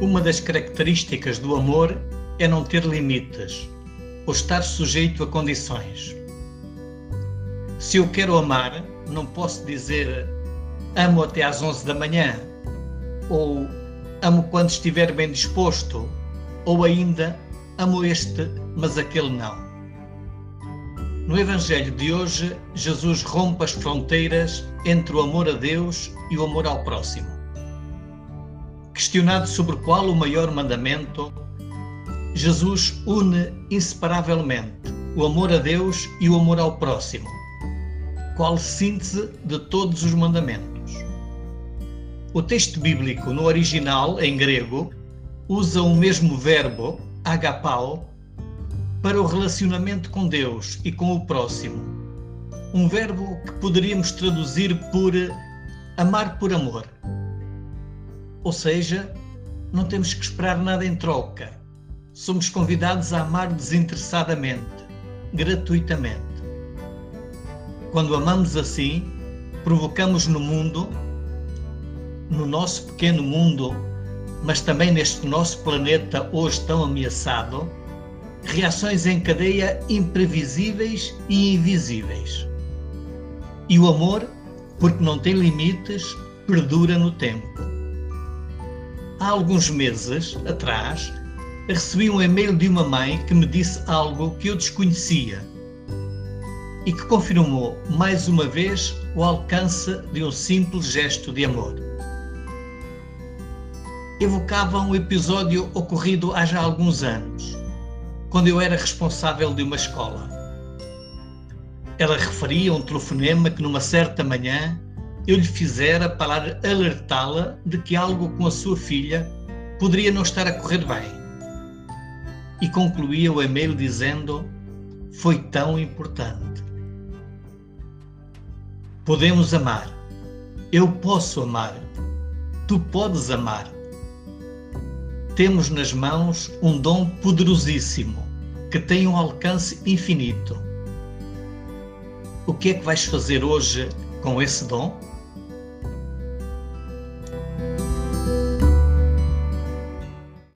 Uma das características do amor é não ter limites ou estar sujeito a condições. Se eu quero amar, não posso dizer amo até às 11 da manhã ou amo quando estiver bem disposto ou ainda amo este, mas aquele não. No Evangelho de hoje, Jesus rompe as fronteiras entre o amor a Deus e o amor ao próximo. Questionado sobre qual o maior mandamento, Jesus une inseparavelmente o amor a Deus e o amor ao próximo. Qual síntese de todos os mandamentos? O texto bíblico no original, em grego, usa o mesmo verbo, agapao, para o relacionamento com Deus e com o próximo. Um verbo que poderíamos traduzir por amar por amor. Ou seja, não temos que esperar nada em troca. Somos convidados a amar desinteressadamente, gratuitamente. Quando amamos assim, provocamos no mundo, no nosso pequeno mundo, mas também neste nosso planeta hoje tão ameaçado, reações em cadeia imprevisíveis e invisíveis. E o amor, porque não tem limites, perdura no tempo. Há alguns meses atrás, recebi um e-mail de uma mãe que me disse algo que eu desconhecia e que confirmou mais uma vez o alcance de um simples gesto de amor. Evocava um episódio ocorrido há já alguns anos quando eu era responsável de uma escola. Ela referia um telefonema que numa certa manhã eu lhe fizera para alertá-la de que algo com a sua filha poderia não estar a correr bem. E concluía o e-mail dizendo: Foi tão importante. Podemos amar. Eu posso amar. Tu podes amar temos nas mãos um dom poderosíssimo que tem um alcance infinito. O que é que vais fazer hoje com esse dom?